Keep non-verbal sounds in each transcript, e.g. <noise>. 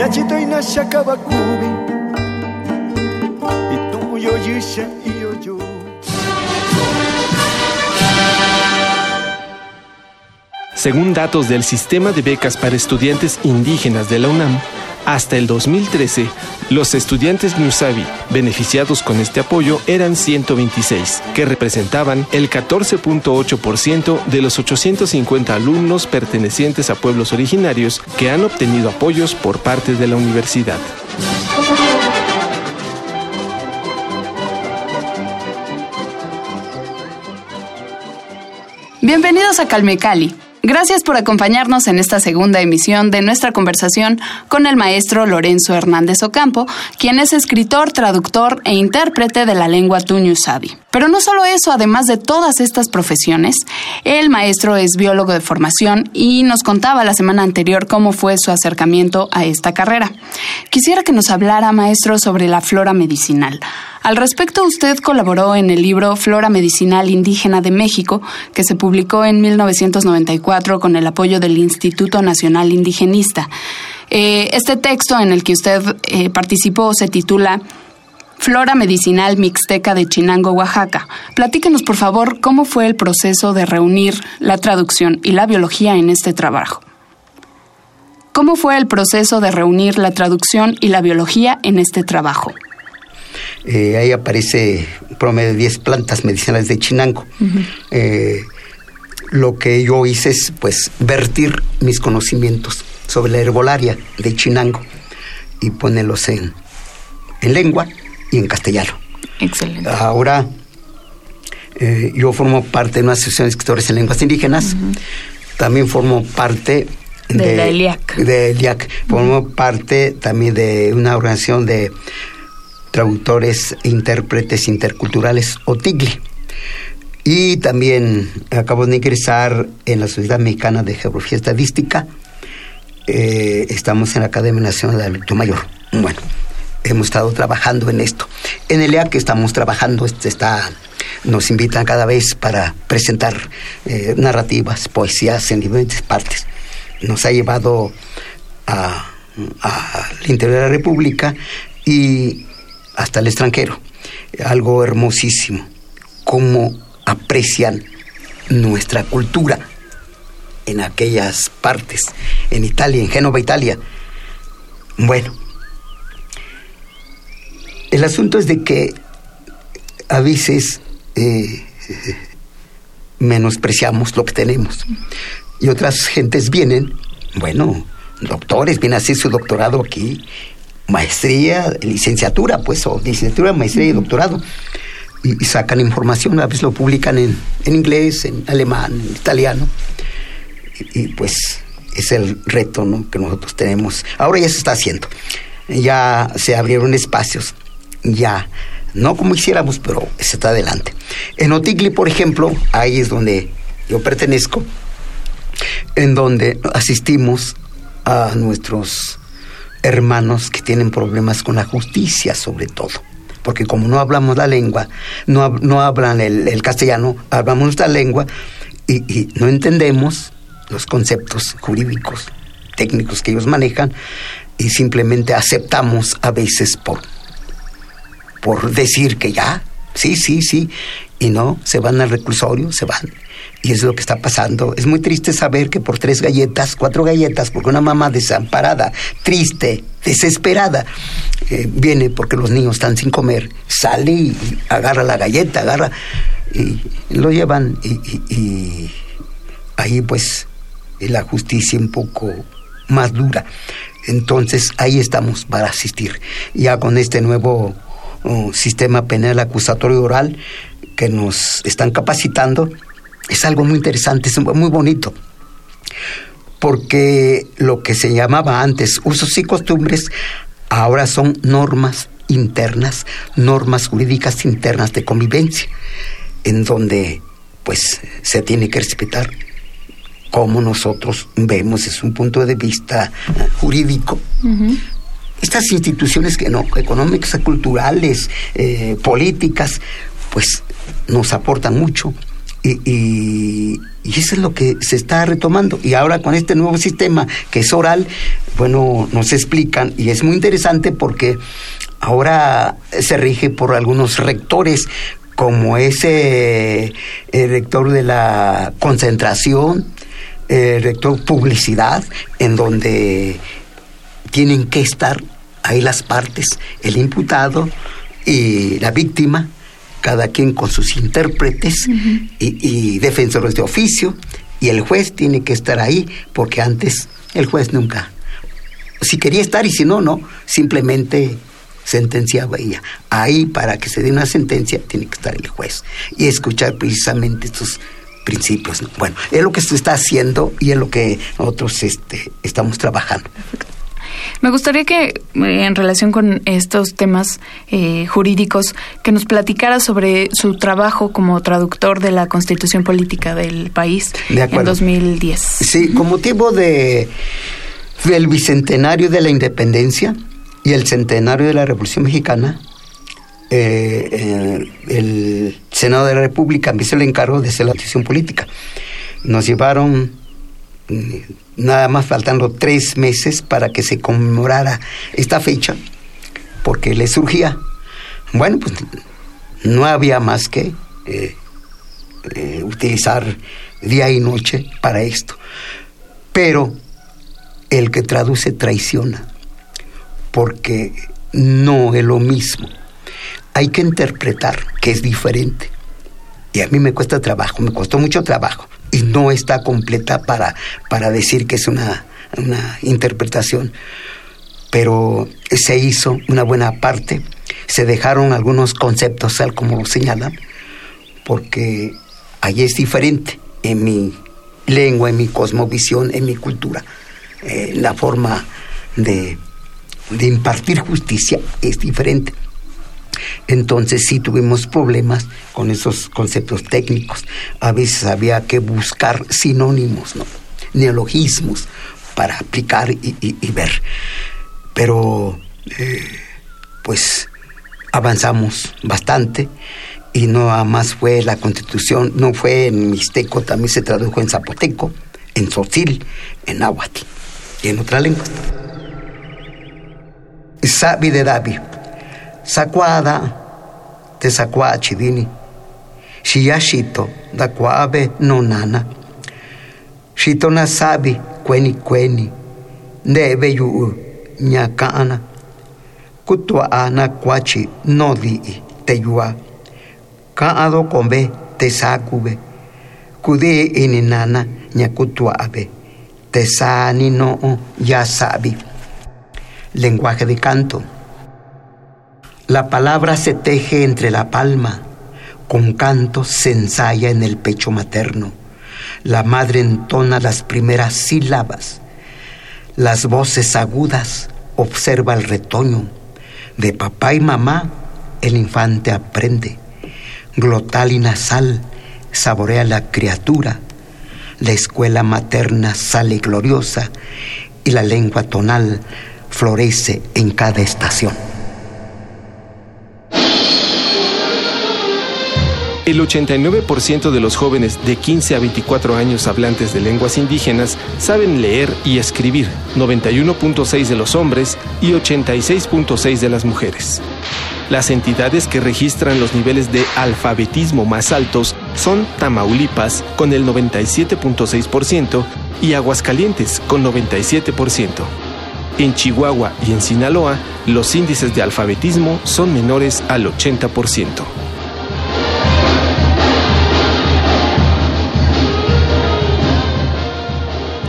Yachito inasha kabakubi Ituyo yisha iyo yo Según datos del Sistema de Becas para Estudiantes Indígenas de la UNAM, hasta el 2013, los estudiantes Newsabi beneficiados con este apoyo eran 126, que representaban el 14.8% de los 850 alumnos pertenecientes a pueblos originarios que han obtenido apoyos por parte de la universidad. Bienvenidos a Calme Cali. Gracias por acompañarnos en esta segunda emisión de nuestra conversación con el maestro Lorenzo Hernández Ocampo, quien es escritor, traductor e intérprete de la lengua tuñu sabi. Pero no solo eso, además de todas estas profesiones, el maestro es biólogo de formación y nos contaba la semana anterior cómo fue su acercamiento a esta carrera. Quisiera que nos hablara, maestro, sobre la flora medicinal. Al respecto, usted colaboró en el libro Flora Medicinal Indígena de México, que se publicó en 1994 con el apoyo del Instituto Nacional Indigenista. Eh, este texto en el que usted eh, participó se titula Flora Medicinal Mixteca de Chinango, Oaxaca. Platíquenos, por favor, cómo fue el proceso de reunir la traducción y la biología en este trabajo. ¿Cómo fue el proceso de reunir la traducción y la biología en este trabajo? Eh, ahí aparece un promedio de 10 plantas medicinales de Chinango. Eh, lo que yo hice es pues vertir mis conocimientos sobre la herbolaria de Chinango y ponerlos en, en lengua y en castellano. Excelente. Ahora eh, yo formo parte de una asociación de escritores en lenguas indígenas. También formo parte De la ELIAC. De ELIAC. Formo parte también de una organización de traductores intérpretes interculturales OTIGLI. Y también acabo de ingresar en la Sociedad Mexicana de Geografía Estadística. Eh, estamos en la Academia Nacional de Adulto Mayor. Bueno, hemos estado trabajando en esto. En el EAC estamos trabajando, este está, nos invitan cada vez para presentar eh, narrativas, poesías en diferentes partes. Nos ha llevado a- al interior de la República y hasta el extranjero. Algo hermosísimo. Cómo aprecian nuestra cultura en aquellas partes, en Italia, en Génova, Italia. Bueno, el asunto es de que a veces eh, menospreciamos lo que tenemos y otras gentes vienen, bueno, doctores, vienen a hacer su doctorado aquí, maestría, licenciatura, pues, o licenciatura, maestría y doctorado, y, sacan información, a veces lo publican en, en inglés, en alemán, en italiano, y, y, pues es el reto ¿no? que nosotros tenemos. Ahora ya se está haciendo, ya se abrieron espacios, ya, no como quisiéramos, pero se está adelante. En Otigli, por ejemplo, ahí es donde yo pertenezco, en donde asistimos a nuestros hermanos que tienen problemas con la justicia, sobre todo. Porque como no hablamos la lengua, no, no hablan el, el castellano, hablamos nuestra lengua y, y no entendemos los conceptos jurídicos, técnicos que ellos manejan y simplemente aceptamos a veces por, por decir que ya, sí, sí, sí, y no, se van al reclusorio, se van. Y es lo que está pasando. Es muy triste saber que por tres galletas, cuatro galletas, porque una mamá desamparada, triste, desesperada, eh, viene porque los niños están sin comer, sale y agarra la galleta, agarra y lo llevan y, y- ahí pues la justicia un poco más dura. Entonces ahí estamos para asistir. Ya con este nuevo uh, sistema penal acusatorio oral que nos están capacitando, es algo muy interesante, es muy bonito. porque lo que se llamaba antes usos y costumbres ahora son normas internas, normas jurídicas internas de convivencia, en donde pues se tiene que respetar como nosotros vemos es un punto de vista jurídico. Estas instituciones que no, económicas, culturales, eh, políticas, pues nos aportan mucho. Y, y, eso es lo que se está retomando. Y ahora con este nuevo sistema que es oral, bueno, nos explican, y es muy interesante porque ahora se rige por algunos rectores, como ese el rector de la concentración, el rector publicidad, en donde tienen que estar ahí las partes, el imputado y la víctima, cada quien con sus intérpretes y, defensores de oficio, y el juez tiene que estar ahí, porque antes el juez nunca, si quería estar y si no, no, simplemente sentenciaba ella. Ahí para que se dé una sentencia tiene que estar el juez y escuchar precisamente estos principios. Bueno, es lo que se está haciendo y es lo que nosotros este, estamos trabajando. Me gustaría que, eh, en relación con estos temas eh, jurídicos, que nos platicara sobre su trabajo como traductor de la Constitución Política del país en 2010. Sí, con motivo de del bicentenario de la independencia y el centenario de la Revolución Mexicana, eh, el Senado de la República me hizo el encargo de hacer la Constitución política. Nos llevaron nada más faltando tres meses para que se conmemorara esta fecha, porque le surgía, bueno, pues no había más que eh, eh, utilizar día y noche para esto. Pero el que traduce traiciona, porque no es lo mismo. Hay que interpretar que es diferente. Y a mí me cuesta trabajo, me costó mucho trabajo y no está completa para, para decir que es una, interpretación. Pero se hizo una buena parte, se dejaron algunos conceptos, tal como lo señalan, porque ahí es diferente en mi lengua, en mi cosmovisión, en mi cultura. Eh, la forma de, de impartir justicia es diferente. Entonces sí tuvimos problemas con esos conceptos técnicos. A veces había que buscar sinónimos, neologismos para aplicar y, ver. Pero eh, pues avanzamos bastante y no más fue la constitución, no fue en mixteco, también se tradujo en zapoteco, en sotil, en náhuatl y en otra lengua. Sabi de Davi sakwada te sakwa chidini shiya shito da kwabe no nana. Shito na sabi kweni kweni. Ndebe yu nyakana. Kutwa ana kwachi no di te yua. Kaado kombe te sakube. Kudi ini nana nyakutwa abe. Te sani no ya sabi. Lenguaje de canto la palabra se teje entre la palma, con canto se ensaya en el pecho materno. La madre entona las primeras sílabas. Las voces agudas observa el retoño. De papá y mamá el infante aprende. Glotal y nasal saborea la criatura. La escuela materna sale gloriosa y la lengua tonal florece en cada estación. El 89% de los jóvenes de 15 a 24 años hablantes de lenguas indígenas saben leer y escribir, 91.6 de los hombres y 86.6 de las mujeres. Las entidades que registran los niveles de alfabetismo más altos son Tamaulipas con el 97.6% y Aguascalientes con 97%. En Chihuahua y en Sinaloa, los índices de alfabetismo son menores al 80%.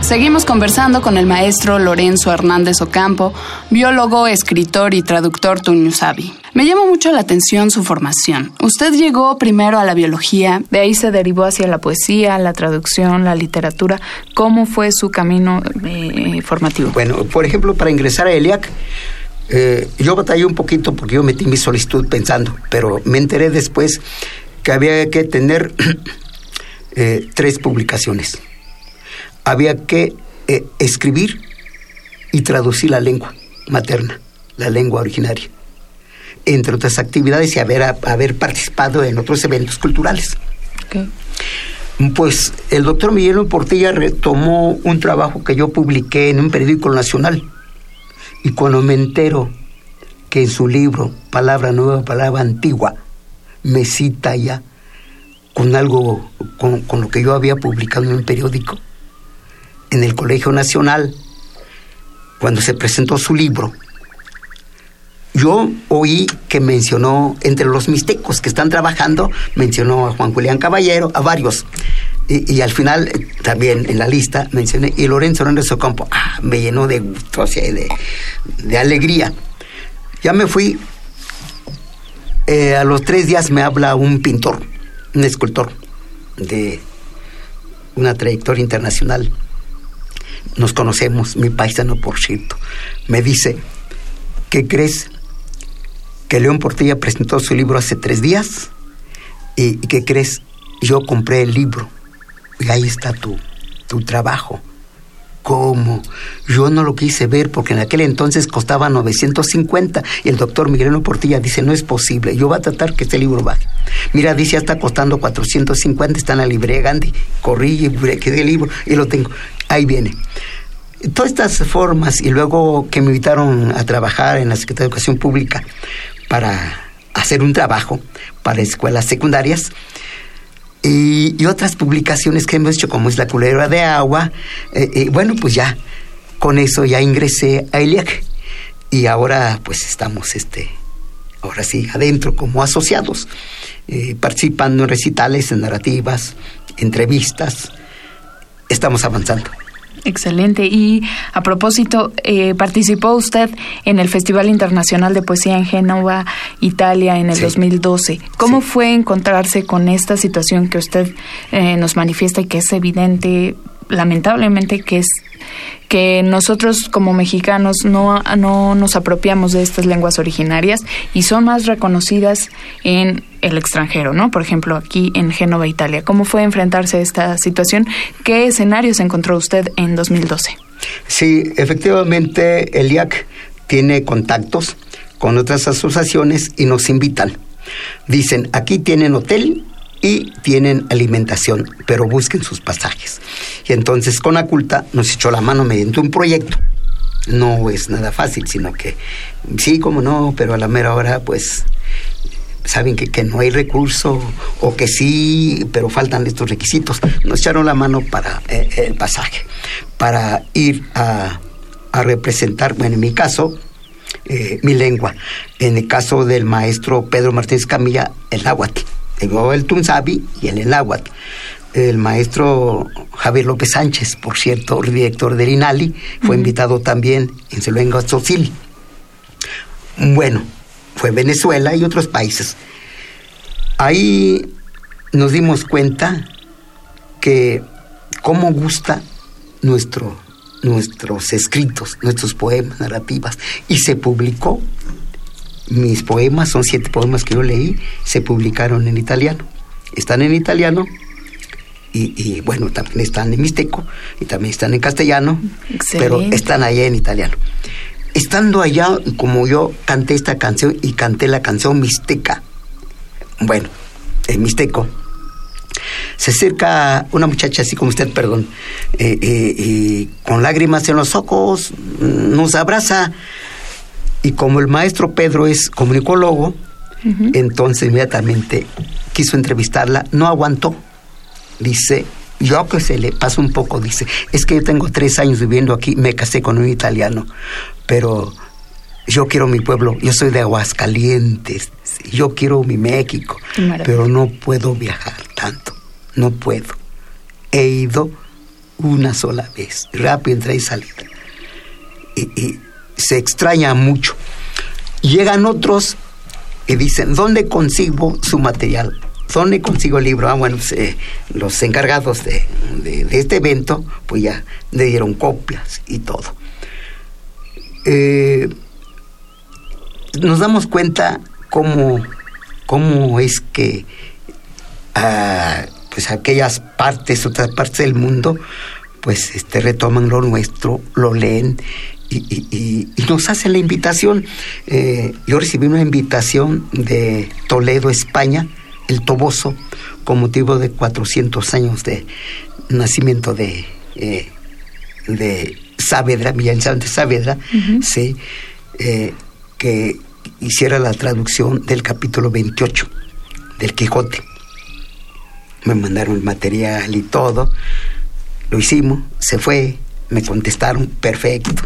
Seguimos conversando con el maestro Lorenzo Hernández Ocampo, biólogo, escritor y traductor tuñusabi. Me llama mucho la atención su formación. Usted llegó primero a la biología, de ahí se derivó hacia la poesía, la traducción, la literatura. ¿Cómo fue su camino eh, formativo? Bueno, por ejemplo, para ingresar a ELIAC, eh, yo batallé un poquito porque yo metí mi solicitud pensando, pero me enteré después que había que tener <clears throat> eh, tres publicaciones había que eh, escribir y traducir la lengua materna, la lengua originaria, entre otras actividades y haber, haber participado en otros eventos culturales. Pues el doctor Miguel Portilla retomó un trabajo que yo publiqué en un periódico nacional. Y cuando me entero que en su libro Palabra Nueva, Palabra Antigua, me cita ya con algo, con, con lo que yo había publicado en un periódico, en el Colegio Nacional, cuando se presentó su libro, yo oí que mencionó, entre los mixtecos que están trabajando, mencionó a Juan Julián Caballero, a varios. Y, al final, también en la lista, mencioné, y Lorenzo Hernández Ocampo, ah, me llenó de gusto, de, de alegría. Ya me fui, eh, a los tres días me habla un pintor, un escultor de una trayectoria internacional nos conocemos, mi paisano por cierto, me dice, ¿qué crees? Que León Portilla presentó su libro hace tres días y, ¿qué crees? Yo compré el libro y ahí está tu, tu trabajo. ¿Cómo? Yo no lo quise ver porque en aquel entonces costaba 950 y el doctor Miguelino Portilla dice, no es posible, yo voy a tratar que este libro baje. Mira, dice, ya está costando 450, está en la librería Gandhi. Corrí y quedé el libro y lo tengo. Ahí viene. Todas estas formas y luego que me invitaron a trabajar en la Secretaría de Educación Pública para hacer un trabajo para escuelas secundarias, y, otras publicaciones que hemos hecho, como es La Culebra de Agua. Eh, eh, bueno, pues ya, con eso ya ingresé a ILIAC. Y ahora, pues estamos, este, ahora sí, adentro como asociados, eh, participando en recitales, en narrativas, entrevistas. Estamos avanzando. Excelente. Y a propósito, eh, participó usted en el Festival Internacional de Poesía en Génova, Italia, en el 2012. ¿Cómo fue encontrarse con esta situación que usted eh, nos manifiesta y que es evidente, lamentablemente, que es que nosotros como mexicanos no, no nos apropiamos de estas lenguas originarias y son más reconocidas en el extranjero, ¿no? Por ejemplo, aquí en Génova, Italia. ¿Cómo fue enfrentarse a esta situación? ¿Qué escenarios encontró usted en 2012? Sí, efectivamente, el IAC tiene contactos con otras asociaciones y nos invitan. Dicen, aquí tienen hotel y tienen alimentación, pero busquen sus pasajes. Y entonces con Aculta nos echó la mano mediante un proyecto. No es nada fácil, sino que sí, como no, pero a la mera hora, pues saben que, que, no hay recurso o que sí, pero faltan estos requisitos. Nos echaron la mano para eh, el pasaje, para ir a, a, representar, bueno, en mi caso, eh, mi lengua. En el caso del maestro Pedro Martínez Camilla, el náhuatl el Tunzabi y el Enáhuatl. El maestro Javier López Sánchez, por cierto, director del INALI, fue invitado también en Seluenga Social. Bueno, fue Venezuela y otros países. Ahí nos dimos cuenta que cómo gusta nuestro, nuestros escritos, nuestros poemas, narrativas, y se publicó mis poemas, son siete poemas que yo leí, se publicaron en italiano. Están en italiano y, bueno, también están en mixteco y también están en castellano, pero están allá en italiano. Estando allá, como yo canté esta canción y canté la canción mixteca, bueno, en mixteco, se acerca una muchacha así como usted, perdón, eh, eh, y con lágrimas en los ojos, nos abraza y como el maestro Pedro es comunicólogo, entonces inmediatamente quiso entrevistarla, no aguantó. Dice, yo que se le pasa un poco, dice, es que yo tengo tres años viviendo aquí, me casé con un italiano, pero yo quiero mi pueblo, yo soy de Aguascalientes, yo quiero mi México, pero no puedo viajar tanto, no puedo. He ido una sola vez, rápido entra y salida. Y, se extraña mucho. Llegan otros y dicen, ¿dónde consigo su material? ¿Dónde consigo el libro? Ah, bueno, pues, eh, los encargados de, este evento, pues ya le dieron copias y todo. Eh, nos damos cuenta cómo, cómo es que ah, pues aquellas partes, otras partes del mundo, pues este, retoman lo nuestro, lo leen y, nos hacen la invitación. Eh, yo recibí una invitación de Toledo, España, el Toboso, con motivo de 400 años de nacimiento de, eh, de Saavedra, de Saavedra, sí, eh, que hiciera la traducción del capítulo 28 del Quijote. Me mandaron el material y todo, lo hicimos, se fue, me contestaron perfecto.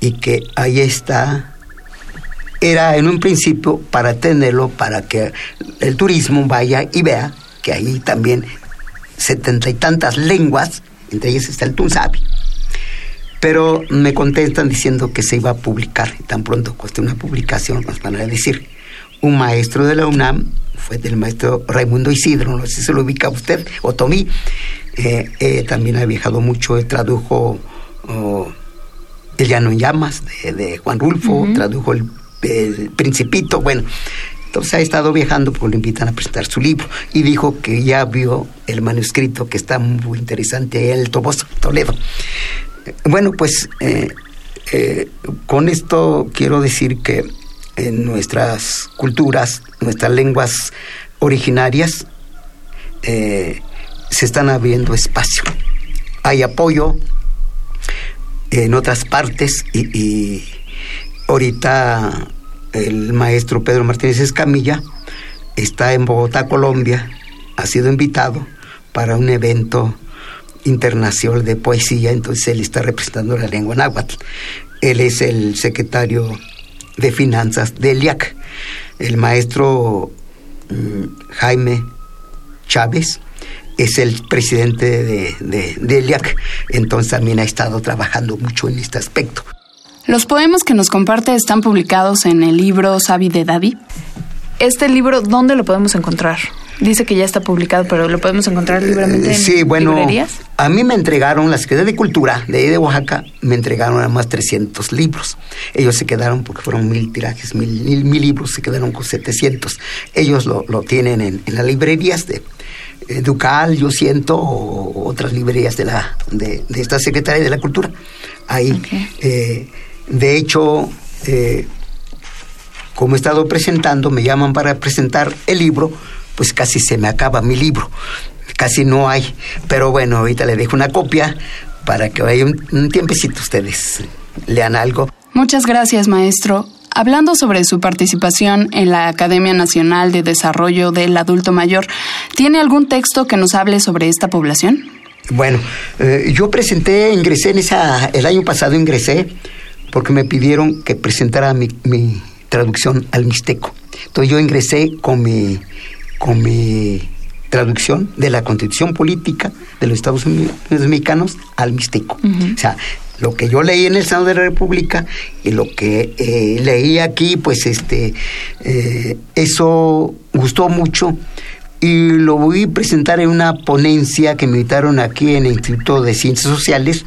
Y que ahí está. Era en un principio para tenerlo para que el turismo vaya y vea que ahí también setenta y tantas lenguas entre ellas está el tunzabi pero me contestan diciendo que se iba a publicar y tan pronto cueste una publicación nos van a decir un maestro de la UNAM fue del maestro Raimundo Isidro, no sé si se lo ubica usted, o Tomí, eh, eh, también ha viajado mucho, tradujo oh, El Llano en Llamas de, Juan Rulfo, tradujo el, Principito, bueno, entonces ha estado viajando porque lo invitan a presentar su libro y dijo que ya vio el manuscrito que está muy interesante el Toboso, Toledo. Bueno, pues eh, con esto quiero decir que en nuestras culturas, nuestras lenguas originarias, eh, se están abriendo espacio. Hay apoyo en otras partes y, ahorita el maestro Pedro Martínez Escamilla está en Bogotá, Colombia, ha sido invitado para un evento internacional de poesía, entonces él está representando la lengua náhuatl. Él es el secretario de finanzas de ELIAC. El maestro mm, Jaime Chávez es el presidente de, de, ELIAC, entonces también ha estado trabajando mucho en este aspecto. Los poemas que nos comparte están publicados en el libro Sabi de David. ¿Este libro dónde lo podemos encontrar? Dice que ya está publicado, pero lo podemos encontrar libremente en sí, bueno, A mí me entregaron, la Secretaría de Cultura de ahí de Oaxaca, me entregaron además 300 libros. Ellos se quedaron, porque fueron mil tirajes, mil, mil, libros, se quedaron con 700. Ellos lo, tienen en, las librerías de Ducal, yo siento, o otras librerías de, la, de, esta Secretaría de la Cultura. Ahí, eh, de hecho, eh, como he estado presentando, me llaman para presentar el libro pues casi se me acaba mi libro. Casi no hay. Pero bueno, ahorita le dejo una copia para que vaya un, tiempecito ustedes lean algo. Muchas gracias, maestro. Hablando sobre su participación en la Academia Nacional de Desarrollo del Adulto Mayor, ¿tiene algún texto que nos hable sobre esta población? Bueno, eh, yo presenté, ingresé en esa, el año pasado ingresé porque me pidieron que presentara mi, mi traducción al mixteco. Entonces yo ingresé con mi con mi traducción de la constitución política de los Estados Unidos mexicanos al mixteco. O sea, lo que yo leí en el Senado de la República y lo que eh, leí aquí, pues este, eh, eso gustó mucho y lo voy a presentar en una ponencia que me invitaron aquí en el Instituto de Ciencias Sociales,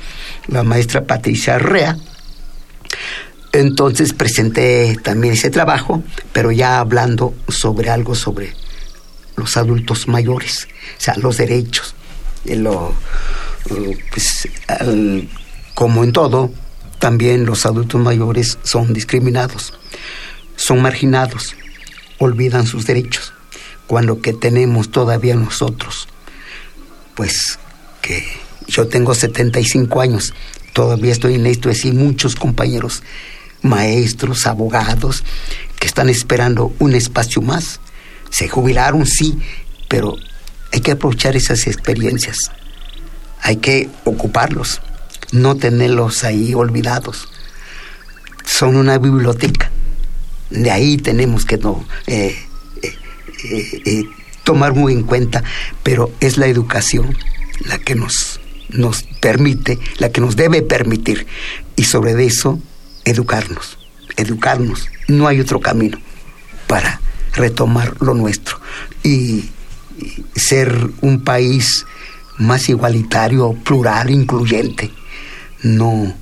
la maestra Patricia Arrea. Entonces presenté también ese trabajo, pero ya hablando sobre algo sobre los adultos mayores, o sea, los derechos. Lo, pues, como en todo, también los adultos mayores son discriminados, son marginados, olvidan sus derechos, cuando que tenemos todavía nosotros, pues que yo tengo 75 años, todavía estoy en esto, y muchos compañeros, maestros, abogados, que están esperando un espacio más se jubilaron, sí, pero hay que aprovechar esas experiencias. Hay que ocuparlos, no tenerlos ahí olvidados. Son una biblioteca. De ahí tenemos que eh, eh, eh, tomar muy en cuenta, pero es la educación la que nos nos permite, la que nos debe permitir. Y sobre eso, educarnos, educarnos. No hay otro camino para retomar lo nuestro y ser un país más igualitario, plural, incluyente, no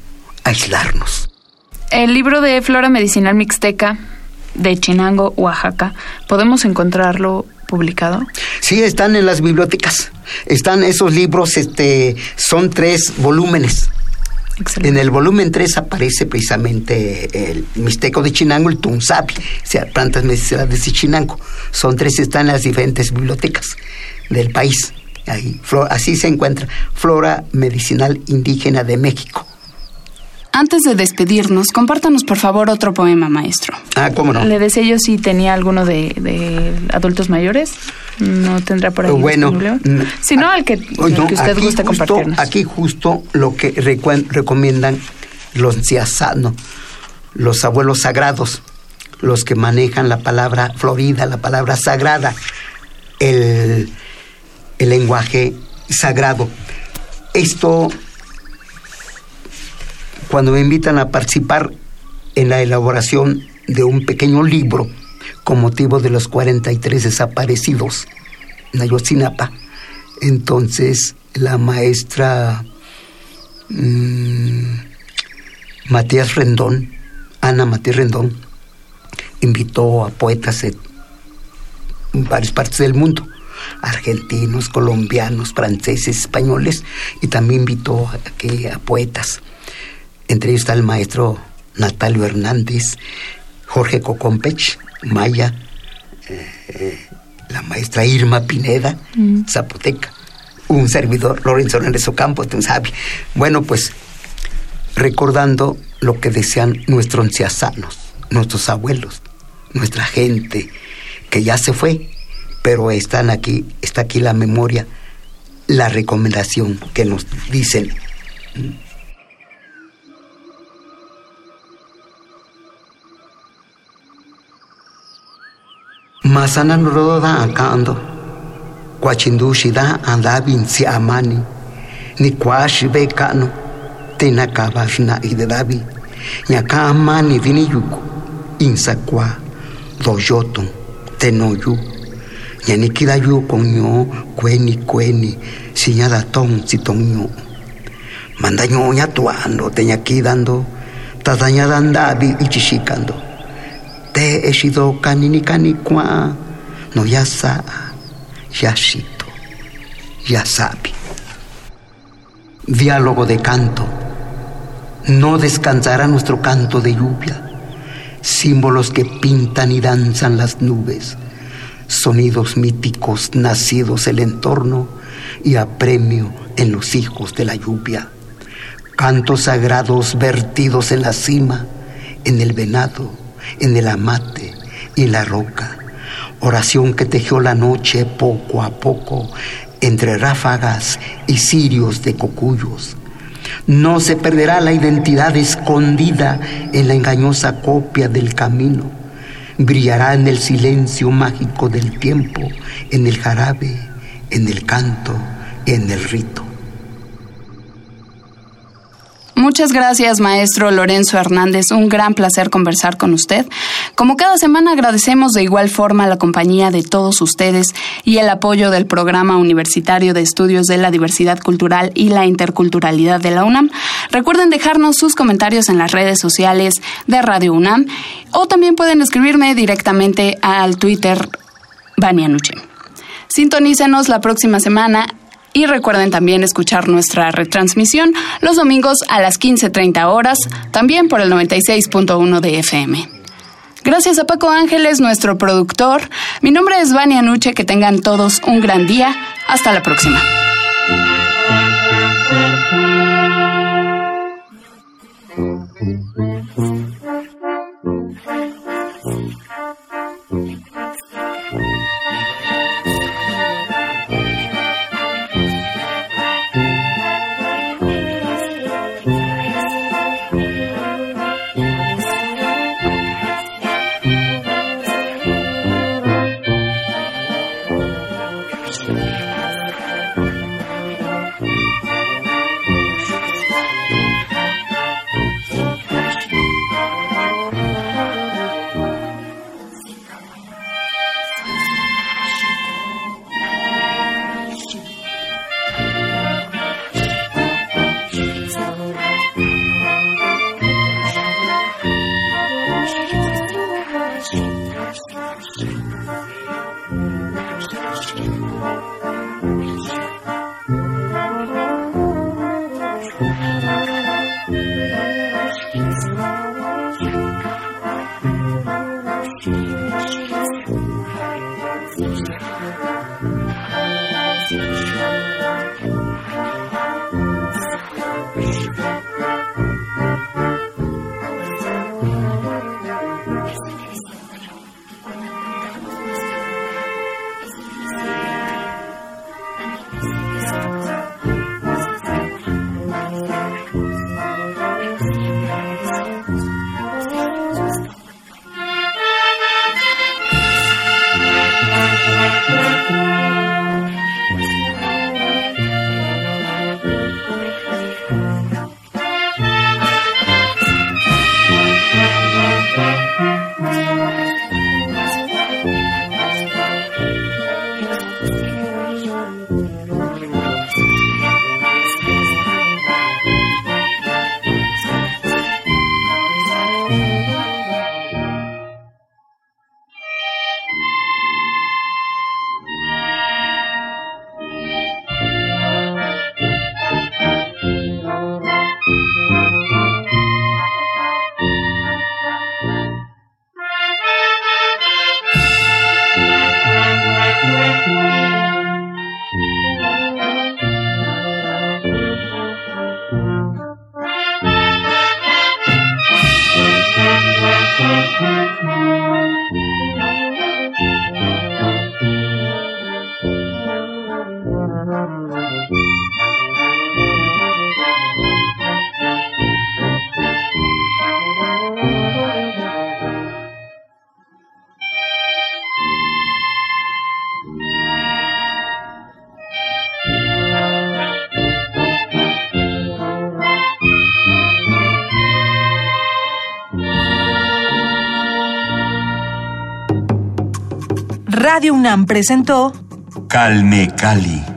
aislarnos. El libro de Flora Medicinal Mixteca de Chinango, Oaxaca, ¿podemos encontrarlo publicado? Sí, están en las bibliotecas. Están esos libros, este, son tres volúmenes. En el volumen 3 aparece precisamente el Mixteco de Chinango, el Tunzapi, o sea, plantas medicinales de Chinango. Son tres, están en las diferentes bibliotecas del país. Ahí, así se encuentra Flora Medicinal Indígena de México. Antes de despedirnos, compártanos por favor otro poema, maestro. Ah, cómo no. Le decía yo si tenía alguno de, adultos mayores. No tendrá por ahí. Bueno, si no, al que, usted guste compartirnos. Aquí justo lo que recomiendan los ciasanos, los abuelos sagrados, los que manejan la palabra florida, la palabra sagrada, el, el lenguaje sagrado. Esto cuando me invitan a participar en la elaboración de un pequeño libro con motivo de los 43 desaparecidos en. Entonces la maestra mm, Matías Rendón, Ana Matías Rendón, invitó a poetas en varias partes del mundo, argentinos, colombianos, franceses, españoles, y también invitó a, a poetas. Entre ellos está el maestro Natalio Hernández, Jorge Cocompech, Maya, eh, la maestra Irma Pineda, mm. Zapoteca, un servidor, Lorenzo Hernández Ocampo, sabe. Bueno, pues recordando lo que desean nuestros ancianos, nuestros abuelos, nuestra gente, que ya se fue, pero están aquí, está aquí la memoria, la recomendación que nos dicen. Masana roda akando. Kwachindushida andabin si amani. Ni kwashi bekano. Tena kabashna idedabi. Nyaka amani vini yuku. Insa kwa. Doyoton. Tenoyu. Yanikida yu konyo. Kweni kweni. Siñada ton si tonyo. Mandaño ñatuando. Teñakidando. Tadañada andabi ichishikando te eshido kanini kwa no yasa yashito yasabi. Diálogo de canto. No descansará nuestro canto de lluvia, símbolos que pintan y danzan las nubes, sonidos míticos nacidos el entorno y apremio en los hijos de la lluvia, cantos sagrados vertidos en la cima, en el venado, en el amate y la roca. Oración que tejió la noche poco a poco entre ráfagas y cirios de cocuyos. No se perderá la identidad escondida en la engañosa copia del camino. Brillará en el silencio mágico del tiempo, en el jarabe, en el canto, en el rito. Muchas gracias, maestro Lorenzo Hernández. Un gran placer conversar con usted. Como cada semana agradecemos de igual forma la compañía de todos ustedes y el apoyo del Programa Universitario de Estudios de la Diversidad Cultural y la Interculturalidad de la UNAM. Recuerden dejarnos sus comentarios en las redes sociales de Radio UNAM o también pueden escribirme directamente al Twitter Banianuche. Sintonícenos la próxima semana y recuerden también escuchar nuestra retransmisión los domingos a las 15.30 horas, también por el 96.1 de FM. Gracias a Paco Ángeles, nuestro productor. Mi nombre es Vania Nuche. Que tengan todos un gran día. Hasta la próxima. Radio UNAM presentó Calme Cali.